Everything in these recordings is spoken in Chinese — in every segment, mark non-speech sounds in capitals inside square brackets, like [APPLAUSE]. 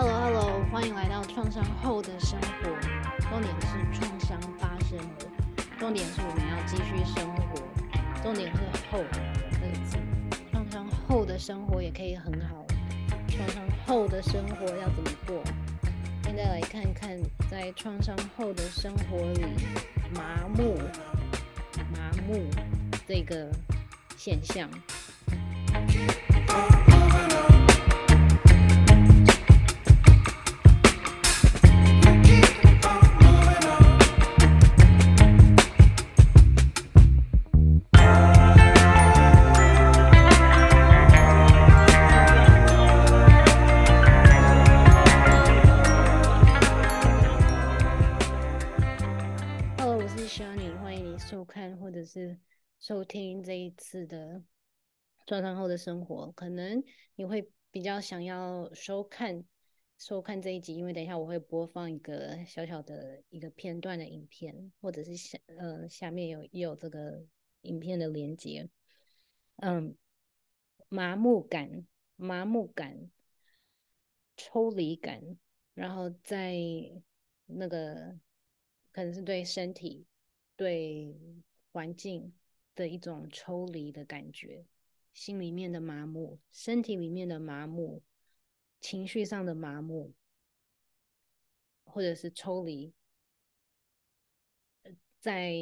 Hello Hello，欢迎来到创伤后的生活。重点是创伤发生了，重点是我们要继续生活，重点是后这个字。创伤后的生活也可以很好，创伤后的生活要怎么过？现在来看看，在创伤后的生活里，麻木、麻木这个现象。的创伤后的生活，可能你会比较想要收看收看这一集，因为等一下我会播放一个小小的一个片段的影片，或者是下呃下面有有这个影片的连接。嗯，麻木感、麻木感、抽离感，然后在那个可能是对身体、对环境。的一种抽离的感觉，心里面的麻木，身体里面的麻木，情绪上的麻木，或者是抽离，在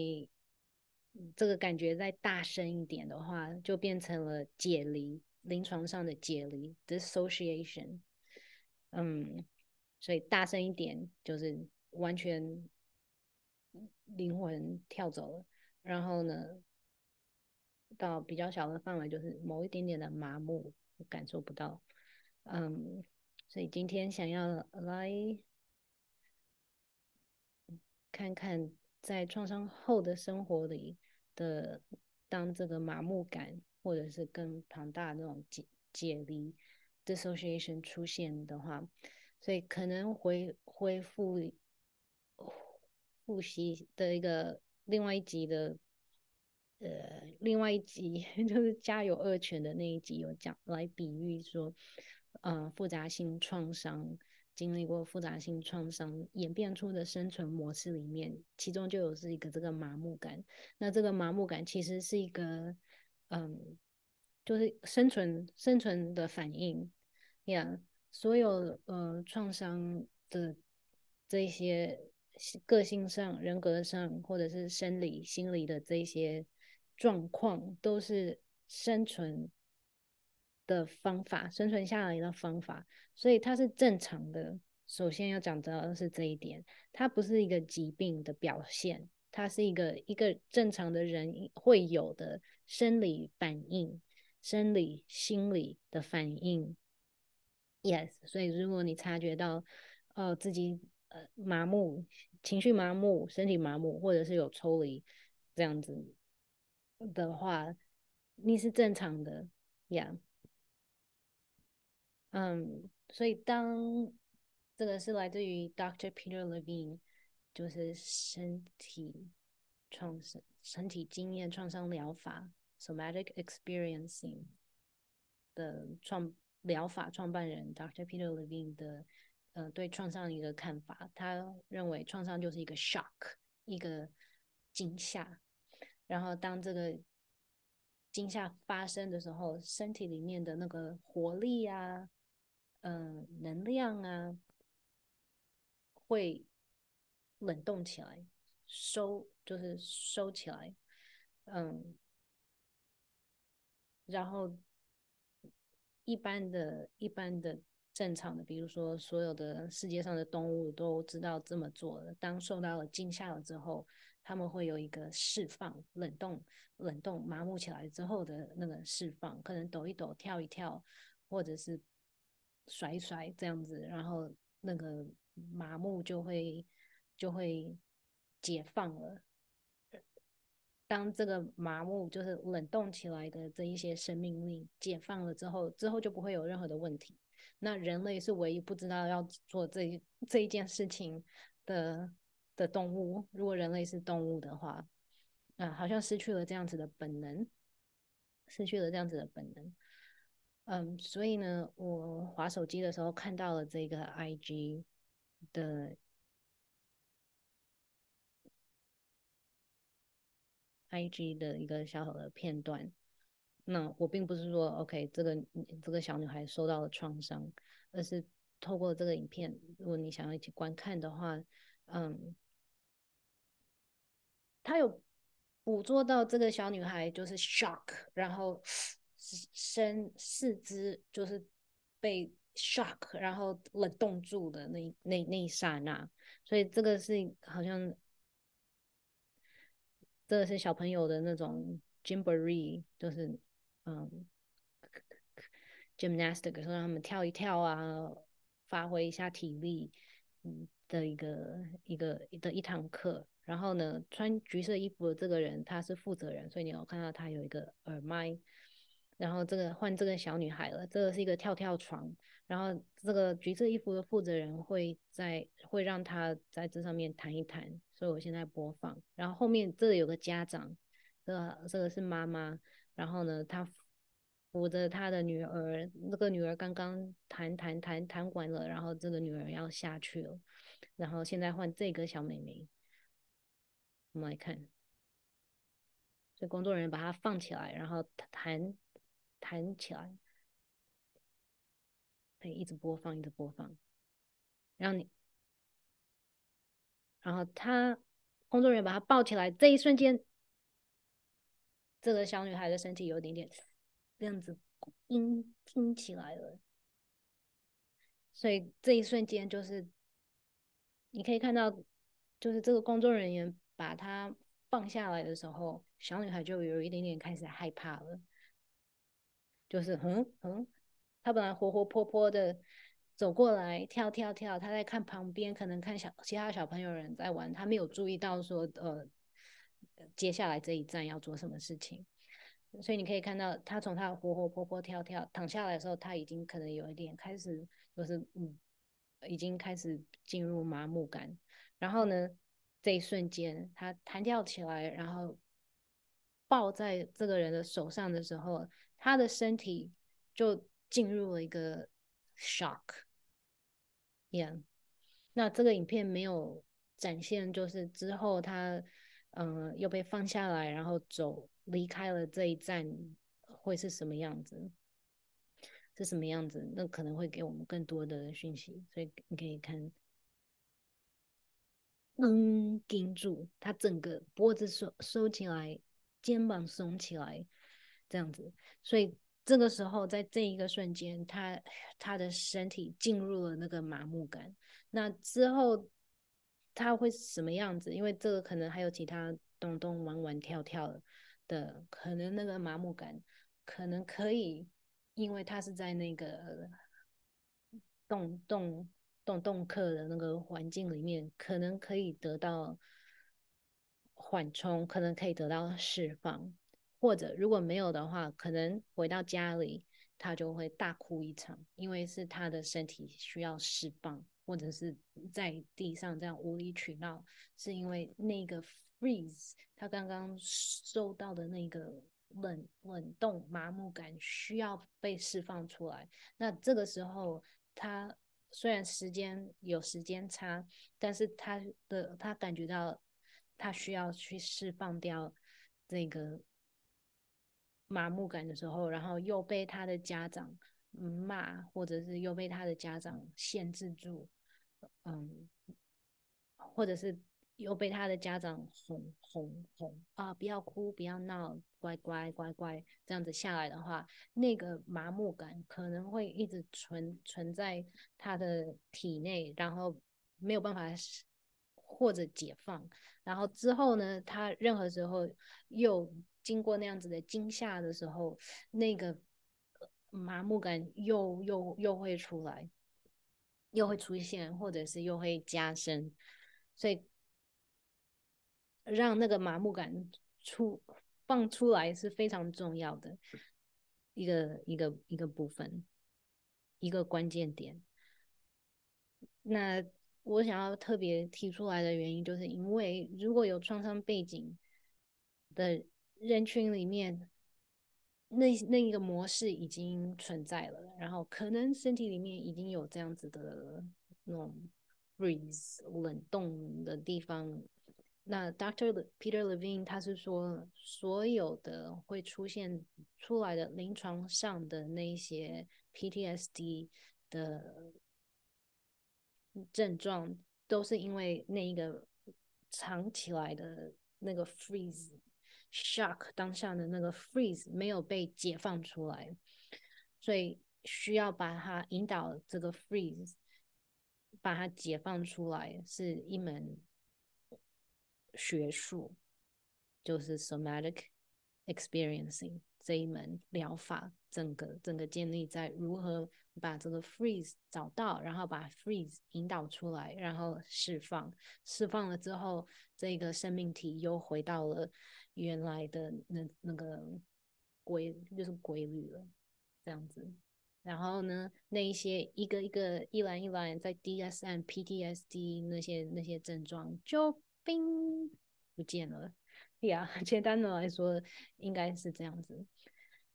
这个感觉再大声一点的话，就变成了解离，临床上的解离 （dissociation）。嗯，所以大声一点就是完全灵魂跳走了，然后呢，到比较小的范围，就是某一点点的麻木，感受不到。嗯，所以今天想要来看看，在创伤后的生活里的，当这个麻木感或者是更庞大的那种解解离 （dissociation） 出现的话，所以可能回恢复复习的一个另外一集的。呃，另外一集 [LAUGHS] 就是家有恶犬的那一集有讲来比喻说，呃，复杂性创伤经历过复杂性创伤演变出的生存模式里面，其中就有是一个这个麻木感。那这个麻木感其实是一个，嗯，就是生存生存的反应呀。所有呃创伤的这些个性上、人格上，或者是生理、心理的这些。状况都是生存的方法，生存下来的方法，所以它是正常的。首先要讲到的是这一点，它不是一个疾病的表现，它是一个一个正常的人会有的生理反应，生理心理的反应。Yes，所以如果你察觉到，呃，自己呃麻木，情绪麻木，身体麻木，或者是有抽离这样子。的话，你是正常的呀。嗯，yeah. um, 所以当这个是来自于 Doctor Peter Levine，就是身体创伤、身体经验创伤疗法 （Somatic Experiencing） 的创疗法创办人 Doctor Peter Levine 的呃对创伤的一个看法。他认为创伤就是一个 shock，一个惊吓。然后，当这个惊吓发生的时候，身体里面的那个活力啊，嗯、能量啊，会冷冻起来，收就是收起来，嗯，然后一般的、一般的正常的，比如说所有的世界上的动物都知道这么做了，当受到了惊吓了之后。他们会有一个释放、冷冻、冷冻、麻木起来之后的那个释放，可能抖一抖、跳一跳，或者是甩一甩这样子，然后那个麻木就会就会解放了。当这个麻木就是冷冻起来的这一些生命力解放了之后，之后就不会有任何的问题。那人类是唯一不知道要做这这一件事情的。的动物，如果人类是动物的话，啊，好像失去了这样子的本能，失去了这样子的本能。嗯，所以呢，我滑手机的时候看到了这个 IG 的 IG 的一个小小的片段。那我并不是说 OK，这个这个小女孩受到了创伤，而是透过这个影片，如果你想要一起观看的话，嗯，他有捕捉到这个小女孩就是 shock，然后身四肢就是被 shock，然后冷冻住的那那那一刹那，所以这个是好像这个是小朋友的那种 jamboree，就是。嗯，gymnastic，说让他们跳一跳啊，发挥一下体力，嗯的一个一个的一堂课。然后呢，穿橘色衣服的这个人他是负责人，所以你有看到他有一个耳麦。然后这个换这个小女孩了，这个是一个跳跳床。然后这个橘色衣服的负责人会在会让他在这上面弹一弹。所以我现在播放。然后后面这里有个家长，这个这个是妈妈。然后呢，她扶着她的女儿，那个女儿刚刚弹弹弹弹完了，然后这个女儿要下去了，然后现在换这个小妹妹，我们来看，所以工作人员把它放起来，然后弹弹起来，可以一直播放，一直播放，让你，然后他工作人员把她抱起来，这一瞬间。这个小女孩的身体有点点这样子硬硬起来了，所以这一瞬间就是你可以看到，就是这个工作人员把她放下来的时候，小女孩就有一点点开始害怕了，就是嗯嗯，她本来活活泼泼的走过来跳跳跳，她在看旁边，可能看小其他小朋友人在玩，她没有注意到说呃。接下来这一站要做什么事情？所以你可以看到，他从他活活泼泼跳跳躺下来的时候，他已经可能有一点开始，就是嗯，已经开始进入麻木感。然后呢，这一瞬间他弹跳起来，然后抱在这个人的手上的时候，他的身体就进入了一个 shock。Yeah，那这个影片没有展现，就是之后他。嗯、又被放下来，然后走离开了这一站，会是什么样子？是什么样子？那可能会给我们更多的讯息。所以你可以看，嗯，盯住他整个脖子收收起来，肩膀耸起来，这样子。所以这个时候，在这一个瞬间，他他的身体进入了那个麻木感。那之后。他会是什么样子？因为这个可能还有其他动动玩玩跳跳的，可能那个麻木感可能可以，因为他是在那个动动动动课的那个环境里面，可能可以得到缓冲，可能可以得到释放，或者如果没有的话，可能回到家里他就会大哭一场，因为是他的身体需要释放。或者是在地上这样无理取闹，是因为那个 freeze，他刚刚受到的那个冷冷冻麻木感需要被释放出来。那这个时候，他虽然时间有时间差，但是他的他感觉到他需要去释放掉这个麻木感的时候，然后又被他的家长骂，或者是又被他的家长限制住。嗯，或者是又被他的家长哄哄哄啊，不要哭，不要闹，乖乖乖乖，这样子下来的话，那个麻木感可能会一直存存在他的体内，然后没有办法或者解放，然后之后呢，他任何时候又经过那样子的惊吓的时候，那个麻木感又又又会出来。又会出现，或者是又会加深，所以让那个麻木感出放出来是非常重要的一个一个一个部分，一个关键点。那我想要特别提出来的原因，就是因为如果有创伤背景的人群里面，那那一个模式已经存在了，然后可能身体里面已经有这样子的那种 freeze 冷冻的地方。那 Doctor Peter Levine 他是说，所有的会出现出来的临床上的那些 PTSD 的症状，都是因为那一个藏起来的那个 freeze。shock 当下的那个 freeze 没有被解放出来，所以需要把它引导这个 freeze，把它解放出来，是一门学术，就是 somatic experiencing 这一门疗法，整个整个建立在如何把这个 freeze 找到，然后把 freeze 引导出来，然后释放，释放了之后，这个生命体又回到了。原来的那那个规就是规律了，这样子。然后呢，那一些一个一个一栏一栏在 DSM、PTSD 那些那些症状就冰不见了。呀、[LAUGHS] yeah，简单的来说，应该是这样子。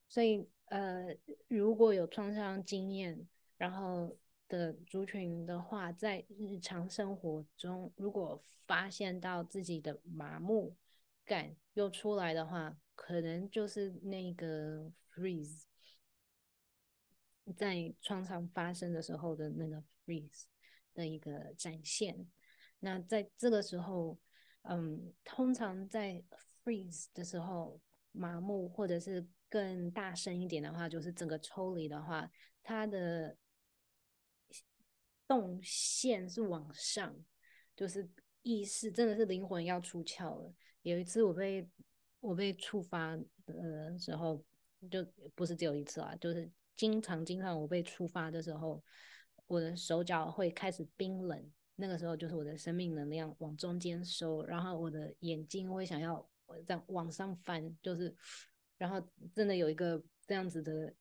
所以呃，如果有创伤经验，然后的族群的话，在日常生活中，如果发现到自己的麻木感又出来的话，可能就是那个 freeze，在创伤发生的时候的那个 freeze 的一个展现。那在这个时候，嗯，通常在 freeze 的时候，麻木或者是更大声一点的话，就是整个抽离的话，它的动线是往上，就是意识真的是灵魂要出窍了。有一次我被我被触发的时候，就不是只有一次啊，就是经常经常我被触发的时候，我的手脚会开始冰冷，那个时候就是我的生命能量往中间收，然后我的眼睛会想要这样往上翻，就是然后真的有一个这样子的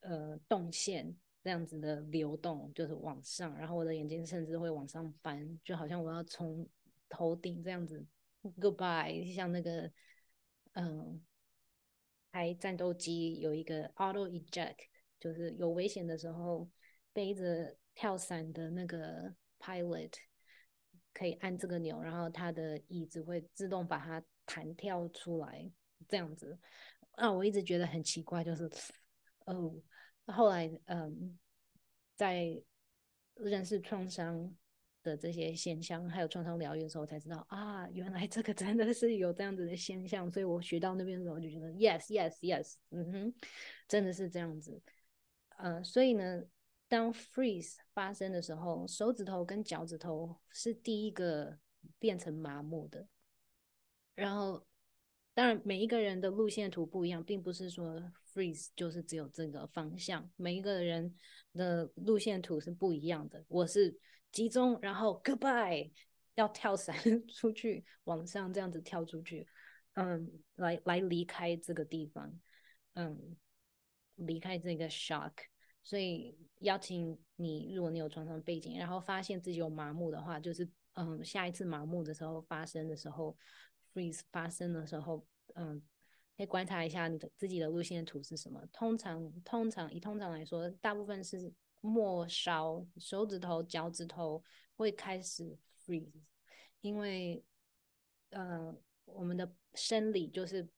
呃动线，这样子的流动，就是往上，然后我的眼睛甚至会往上翻，就好像我要从头顶这样子。Goodbye，像那个，嗯，开战斗机有一个 auto eject，就是有危险的时候，背着跳伞的那个 pilot 可以按这个钮，然后他的椅子会自动把它弹跳出来，这样子。啊，我一直觉得很奇怪，就是，哦，后来，嗯，在认识创伤。的这些现象，还有创伤疗愈的时候，才知道啊，原来这个真的是有这样子的现象。所以我学到那边的时候，就觉得 yes yes yes，嗯哼，真的是这样子。呃，所以呢，当 freeze 发生的时候，手指头跟脚趾头是第一个变成麻木的。然后，当然每一个人的路线图不一样，并不是说 freeze 就是只有这个方向，每一个人的路线图是不一样的。我是。集中，然后 goodbye，要跳伞 [LAUGHS] 出去，往上这样子跳出去，嗯，来来离开这个地方，嗯，离开这个 shock。所以邀请你，如果你有创伤背景，然后发现自己有麻木的话，就是嗯，下一次麻木的时候发生的时候，freeze 发生的时候，嗯，可以观察一下你的自己的路线图是什么。通常，通常以通常来说，大部分是。末梢、手指头、脚趾头会开始 freeze，因为，呃，我们的生理就是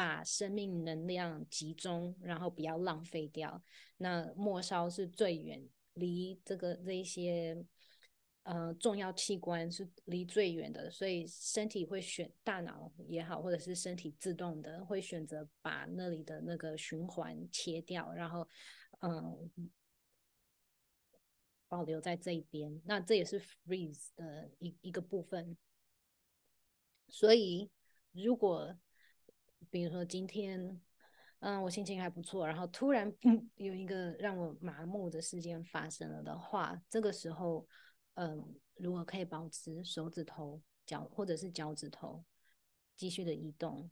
把生命能量集中，然后不要浪费掉。那末梢是最远，离这个这一些呃重要器官是离最远的，所以身体会选大脑也好，或者是身体自动的会选择把那里的那个循环切掉，然后。嗯，保留在这一边，那这也是 freeze 的一一个部分。所以，如果比如说今天，嗯，我心情还不错，然后突然 [LAUGHS] 有一个让我麻木的事件发生了的话，这个时候，嗯，如果可以保持手指头、脚或者是脚趾头继续的移动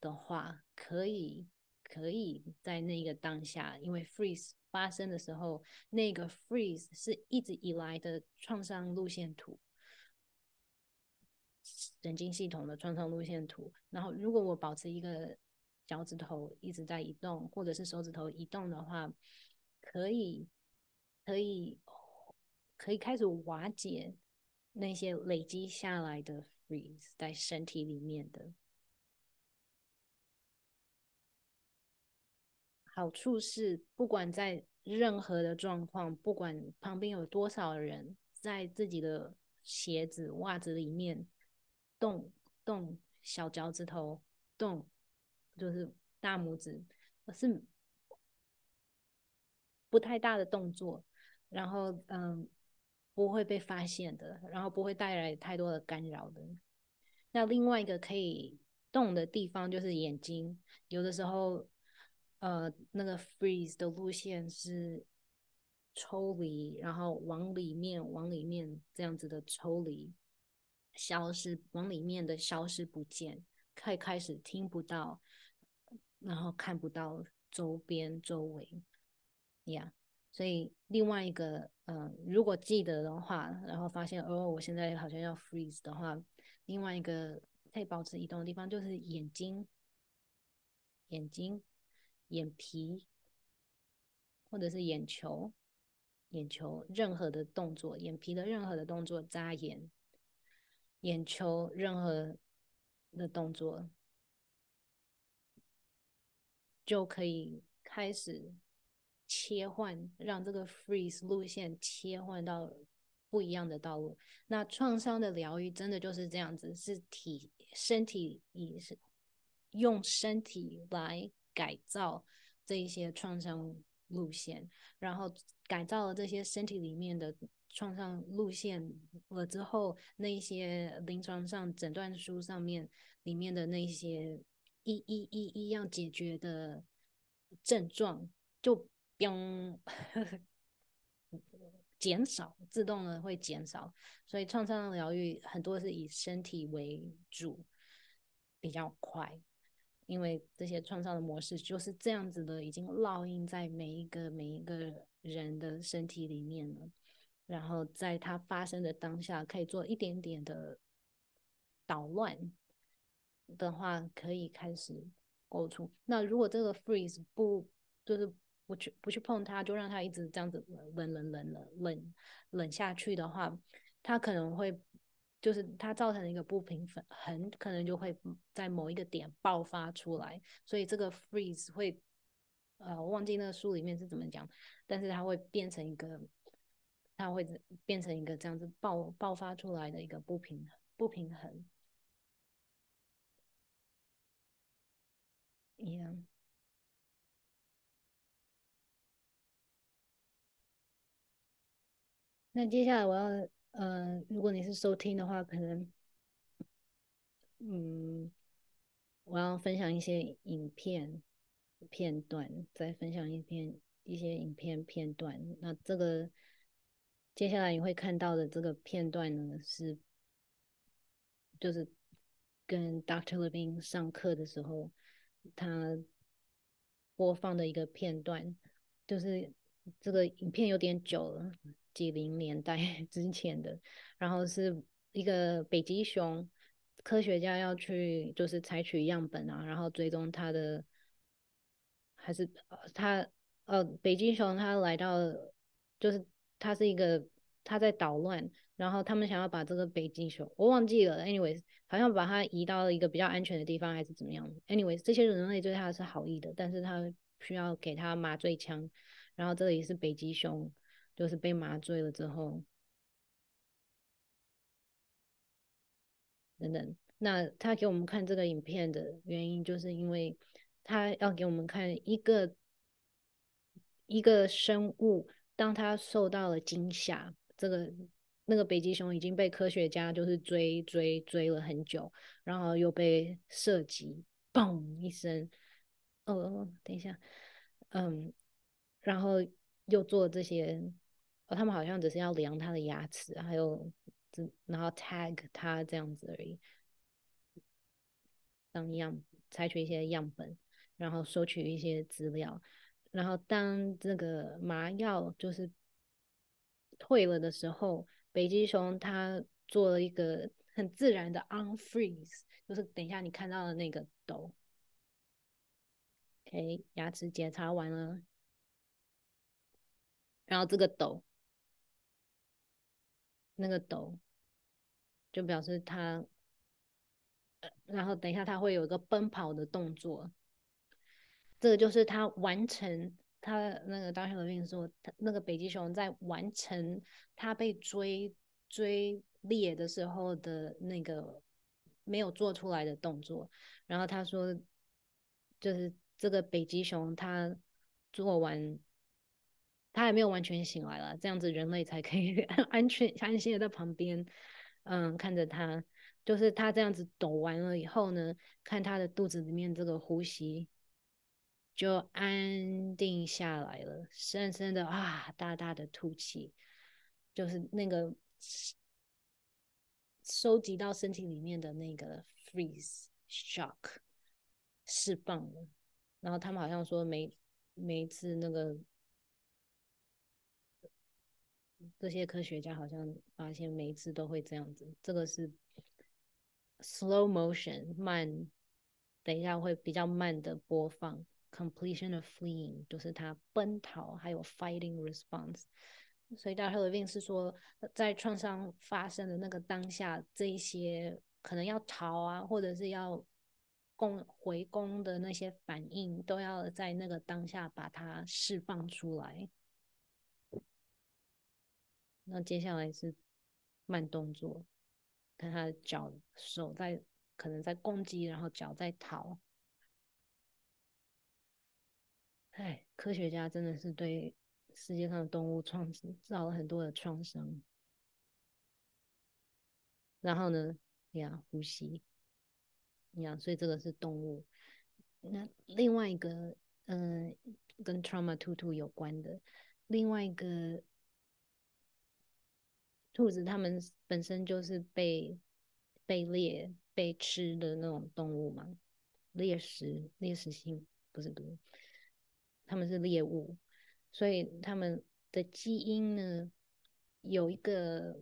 的话，可以。可以在那个当下，因为 freeze 发生的时候，那个 freeze 是一直以来的创伤路线图，神经系统的创伤路线图。然后，如果我保持一个脚趾头一直在移动，或者是手指头移动的话，可以可以可以开始瓦解那些累积下来的 freeze 在身体里面的。好处是，不管在任何的状况，不管旁边有多少人在自己的鞋子、袜子里面动动小脚趾头，动就是大拇指，是不太大的动作，然后嗯，不会被发现的，然后不会带来太多的干扰的。那另外一个可以动的地方就是眼睛，有的时候。呃，那个 freeze 的路线是抽离，然后往里面，往里面这样子的抽离，消失，往里面的消失不见，开开始听不到，然后看不到周边周围，呀、yeah，所以另外一个，嗯、如果记得的话，然后发现哦，我现在好像要 freeze 的话，另外一个可以保持移动的地方就是眼睛，眼睛。眼皮，或者是眼球，眼球任何的动作，眼皮的任何的动作，眨眼，眼球任何的动作，就可以开始切换，让这个 freeze 路线切换到不一样的道路。那创伤的疗愈真的就是这样子，是体身体也是用身体来。改造这一些创伤路线，然后改造了这些身体里面的创伤路线了之后，那一些临床上诊断书上面里面的那些一一一一要解决的症状就变减少，自动的会减少。所以创伤疗愈很多是以身体为主，比较快。因为这些创伤的模式就是这样子的，已经烙印在每一个每一个人的身体里面了。然后在它发生的当下，可以做一点点的捣乱的话，可以开始构筑。那如果这个 freeze 不就是不去不去碰它，就让它一直这样子冷冷冷冷冷冷下去的话，它可能会。就是它造成了一个不平衡，很可能就会在某一个点爆发出来，所以这个 freeze 会，呃，我忘记那个书里面是怎么讲，但是它会变成一个，它会变成一个这样子爆爆发出来的一个不平衡，不平衡。一样。那接下来我要。呃，如果你是收听的话，可能，嗯，我要分享一些影片片段，再分享一篇一些影片片段。那这个接下来你会看到的这个片段呢，是就是跟 Dr. Levine 上课的时候，他播放的一个片段，就是这个影片有点久了。几零年代 [LAUGHS] 之前的，然后是一个北极熊，科学家要去就是采取样本啊，然后追踪它的，还是他呃北极熊他来到，就是他是一个他在捣乱，然后他们想要把这个北极熊我忘记了，anyways 好像把它移到了一个比较安全的地方还是怎么样，anyways 这些人类对他是好意的，但是他需要给他麻醉枪，然后这里是北极熊。就是被麻醉了之后，等等。那他给我们看这个影片的原因，就是因为他要给我们看一个一个生物，当他受到了惊吓，这个那个北极熊已经被科学家就是追追追了很久，然后又被射击，嘣一声，哦，等一下，嗯，然后又做这些。他们好像只是要量他的牙齿，还有然后 tag 他这样子而已，当样采取一些样本，然后收取一些资料，然后当这个麻药就是退了的时候，北极熊它做了一个很自然的 unfreeze，就是等一下你看到的那个抖，OK，牙齿检查完了，然后这个抖，那个抖，就表示他，然后等一下他会有一个奔跑的动作，这个就是他完成他那个 Dr. Levine 说，他那个北极熊在完成他被追追猎的时候的那个没有做出来的动作，然后他说，就是。这个北极熊，他做完，他还没有完全醒来了，这样子人类才可以 [LAUGHS] 安全安心的在旁边，嗯，看着他。就是他这样子抖完了以后呢，看他的肚子里面这个呼吸就安定下来了，深深的啊，大大的吐气，就是那个收集到身体里面的那个 freeze shock 释放了。然后他们好像说每每一次那个这些科学家好像发现每一次都会这样子，这个是 slow motion 慢，等一下会比较慢的播放 completion of fleeing 就是他奔逃还有 fighting response，所以 Dr. Levine 是说在创伤发生的那个当下，这一些可能要逃啊，或者是要。攻回攻的那些反应都要在那个当下把它释放出来。那接下来是慢动作，看他的脚手在可能在攻击，然后脚在逃。哎，科学家真的是对世界上的动物创造了很多的创伤。然后呢，呀，呼吸。呀，所以这个是动物。那另外一个，嗯、呃，跟 trauma 兔兔有关的，另外一个兔子，它们本身就是被被猎、被吃的那种动物嘛，猎食、猎食性不是不是，它们是猎物，所以它们的基因呢有一个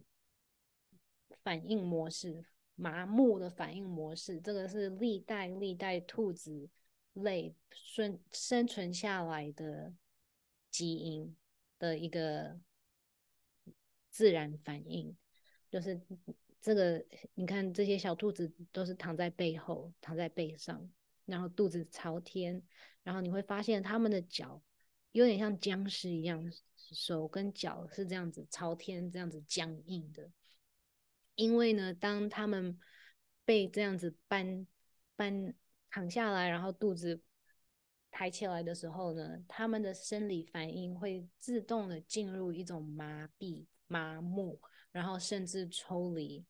反应模式。麻木的反应模式，这个是历代历代兔子类生生存下来的基因的一个自然反应，就是这个，你看这些小兔子都是躺在背后，躺在背上，然后肚子朝天，然后你会发现它们的脚有点像僵尸一样，手跟脚是这样子朝天，这样子僵硬的。因为呢，当他们被这样子搬搬躺下来，然后肚子抬起来的时候呢，他们的生理反应会自动的进入一种麻痹、麻木，然后甚至抽离。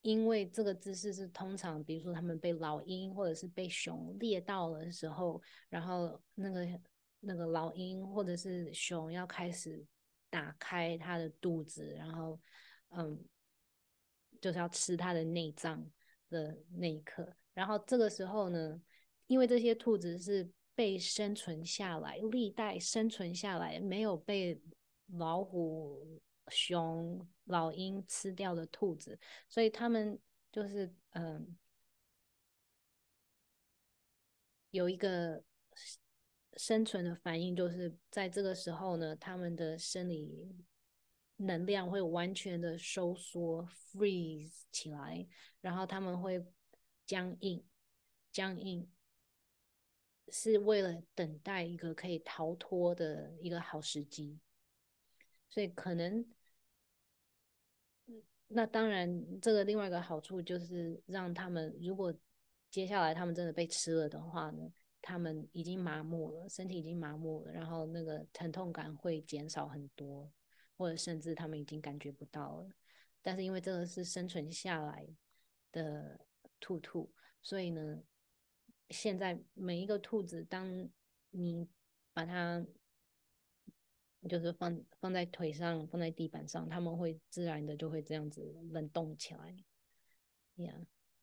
因为这个姿势是通常，比如说他们被老鹰或者是被熊猎到了的时候，然后那个那个老鹰或者是熊要开始打开它的肚子，然后嗯。就是要吃它的内脏的那一刻，然后这个时候呢，因为这些兔子是被生存下来，历代生存下来，没有被老虎、熊、老鹰吃掉的兔子，所以他们就是嗯，有一个生存的反应，就是在这个时候呢，他们的生理。能量会完全的收缩，freeze 起来，然后他们会僵硬，僵硬是为了等待一个可以逃脱的一个好时机，所以可能，那当然这个另外一个好处就是让他们，如果接下来他们真的被吃了的话呢，他们已经麻木了，身体已经麻木了，然后那个疼痛感会减少很多。或者甚至他们已经感觉不到了，但是因为这个是生存下来的兔兔，所以呢，现在每一个兔子，当你把它就是放放在腿上，放在地板上，他们会自然的就会这样子冷冻起来。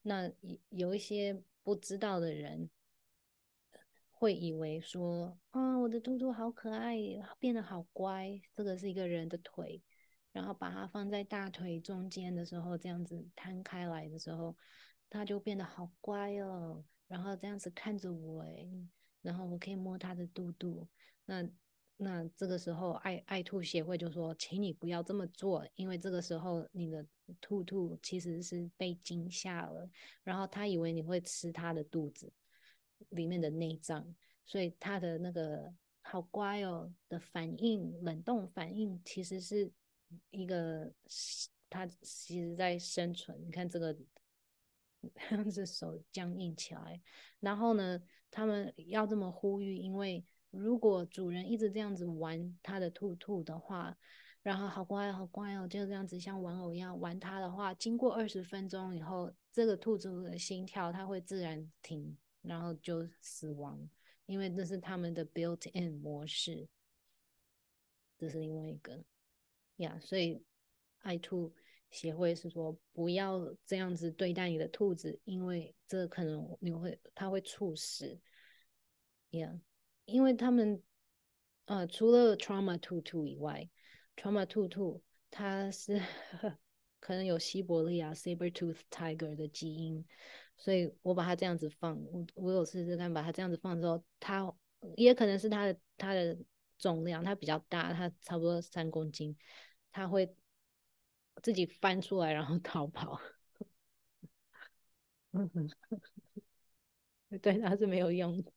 那有一些不知道的人。会以为说，啊、我的兔兔好可爱，变得好乖。这个是一个人的腿，然后把它放在大腿中间的时候，这样子摊开来的时候，它就变得好乖哦。然后这样子看着我，哎，然后我可以摸它的肚肚。那那这个时候爱爱兔协会就说，请你不要这么做，因为这个时候你的兔兔其实是被惊吓了，然后他以为你会吃他的肚子里面的内脏，所以他的那个好乖哦的反应，冷冻反应其实是一个他其实在生存。你看这个 [LAUGHS] 样子手僵硬起来，然后呢，他们要这么呼吁，因为。如果主人一直这样子玩他的兔兔的话，然后好乖好乖哦，就这样子像玩偶一样玩它的话，经过二十分钟以后，这个兔子的心跳它会自然停，然后就死亡，因为这是他们的 built-in 模式。这是另外一个呀所以爱兔协会是说不要这样子对待你的兔子，因为这可能你会它会猝死，yeah. 因为他们，呃，除了 trauma two two 以外，trauma two two 它是 [LAUGHS] 可能有西伯利亚 saber tooth tiger 的基因，所以我把它这样子放，我我有试试看把它这样子放之后，它也可能是它的它的重量，它比较大，它差不多三公斤，它会自己翻出来然后 [LAUGHS] 逃跑，嗯哼 [LAUGHS] 对，它是没有用的。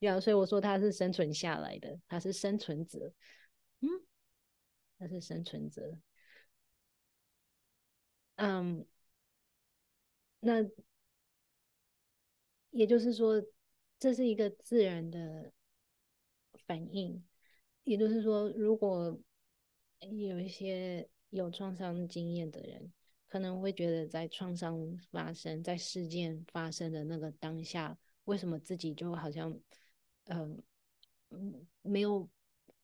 呀，yeah, 所以我说他是生存下来的，他是生存者，嗯，他是生存者，嗯，那也就是说，这是一个自然的反应，也就是说，如果有一些有创伤经验的人，可能会觉得在创伤发生、在事件发生的那个当下，为什么自己就好像。嗯，没有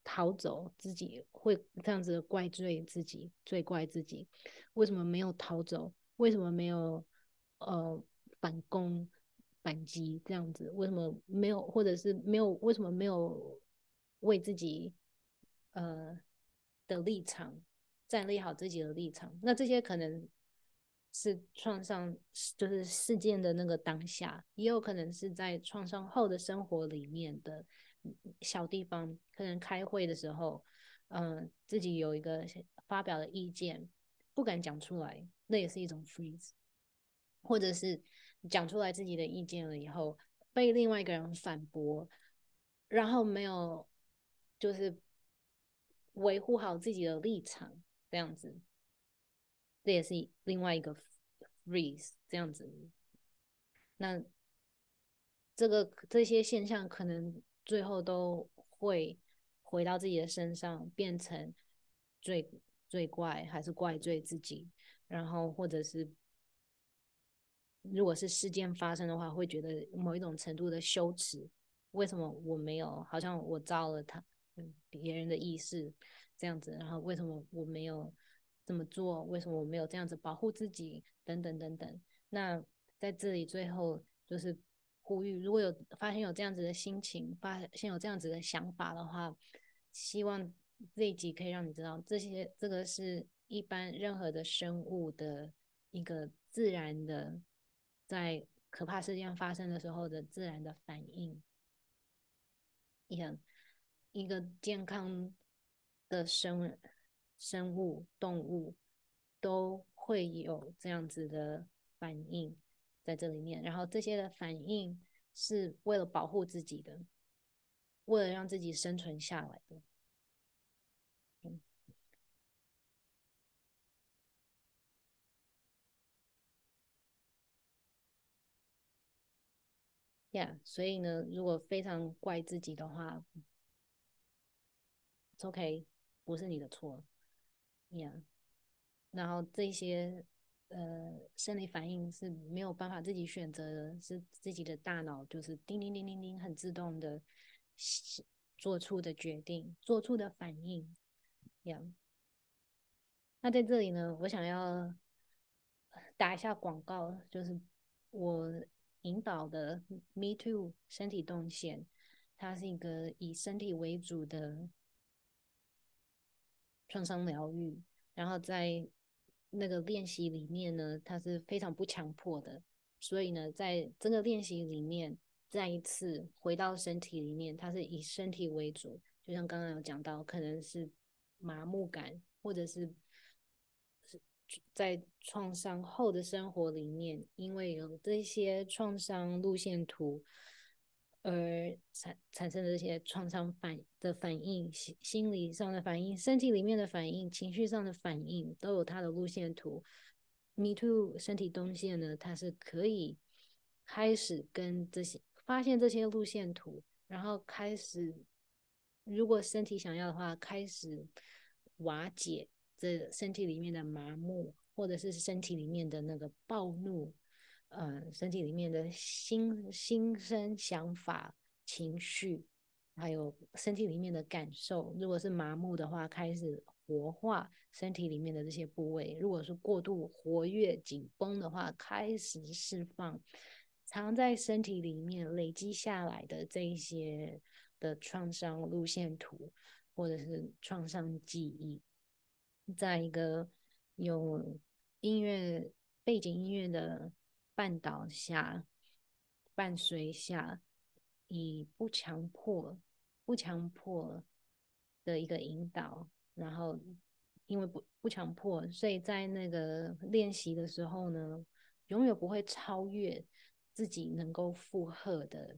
逃走，自己会这样子怪罪自己，罪怪自己，为什么没有逃走？为什么没有呃反攻反击这样子？为什么没有，或者是没有？为什么没有为自己呃的立场站立好自己的立场？那这些可能。是创伤，就是事件的那个当下，也有可能是在创伤后的生活里面的小地方，可能开会的时候，嗯、自己有一个发表的意见，不敢讲出来，那也是一种 freeze，或者是讲出来自己的意见了以后，被另外一个人反驳，然后没有就是维护好自己的立场，这样子。这也是另外一个 freeze 这样子，那这个这些现象可能最后都会回到自己的身上，变成罪罪怪还是怪罪自己，然后或者是如果是事件发生的话，会觉得某一种程度的羞耻，为什么我没有？好像我遭了他别人的意识这样子，然后为什么我没有？怎么做？为什么我没有这样子保护自己？等等等等。那在这里最后就是呼吁，如果有发现有这样子的心情，发现有这样子的想法的话，希望这一集可以让你知道，这些这个是一般任何的生物的一个自然的，在可怕事件发生的时候的自然的反应。一个一个健康的生。生物、动物都会有这样子的反应在这里面，然后这些的反应是为了保护自己的，为了让自己生存下来的。嗯，，yeah，所以呢，如果非常怪自己的话 OK，不是你的错。Yeah. 然后这些呃生理反应是没有办法自己选择的，是自己的大脑就是叮叮叮叮叮很自动的做出的决定，做出的反应。Yeah. 那在这里呢，我想要打一下广告，就是我引导的 Me Too 身体动线，它是一个以身体为主的。创伤疗愈，然后在那个练习里面呢，它是非常不强迫的。所以呢，在这个练习里面，再一次回到身体里面，它是以身体为主，就像刚刚有讲到，可能是麻木感，或者是是在创伤后的生活里面，因为有这些创伤路线图而产产生的这些创伤反的反应，心心理上的反应，身体里面的反应，情绪上的反应，都有它的路线图。Me Too 身体动线呢，它是可以开始跟这些。发现这些路线图，然后开始，如果身体想要的话，开始瓦解这身体里面的麻木，或者是身体里面的那个暴怒，呃，身体里面的心心生想法、情绪，还有身体里面的感受。如果是麻木的话，开始活化身体里面的这些部位；如果是过度活跃、紧绷的话，开始释放。藏在身体里面累积下来的这一些的创伤路线图，或者是创伤记忆，在一个有音乐背景音乐的伴导下、伴随下，以不强迫、不强迫的一个引导，然后因为不不强迫，所以在那个练习的时候呢，永远不会超越。自己能够负荷的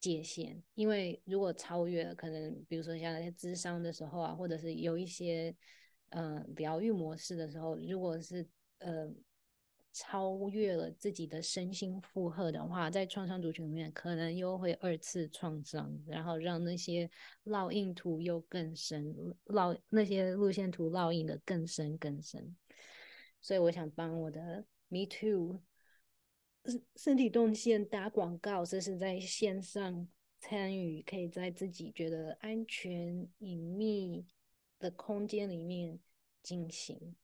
界限，因为如果超越了，可能比如说像那些智商的时候啊，或者是有一些呃疗愈模式的时候，如果是呃超越了自己的身心负荷的话，在创伤族群里面可能又会二次创伤，然后让那些烙印图又更深，烙那些路线图烙印的更深更深。所以我想帮我的 Me Too。身身体动线打广告，这是在线上参与，可以在自己觉得安全、隐秘的空间里面进行。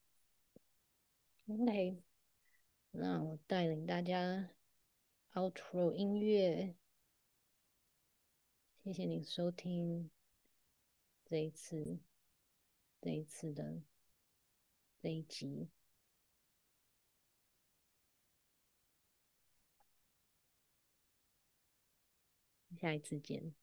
OK，那我带领大家 outro 音乐，谢谢你收听这一次这一次的这一集。下一次见。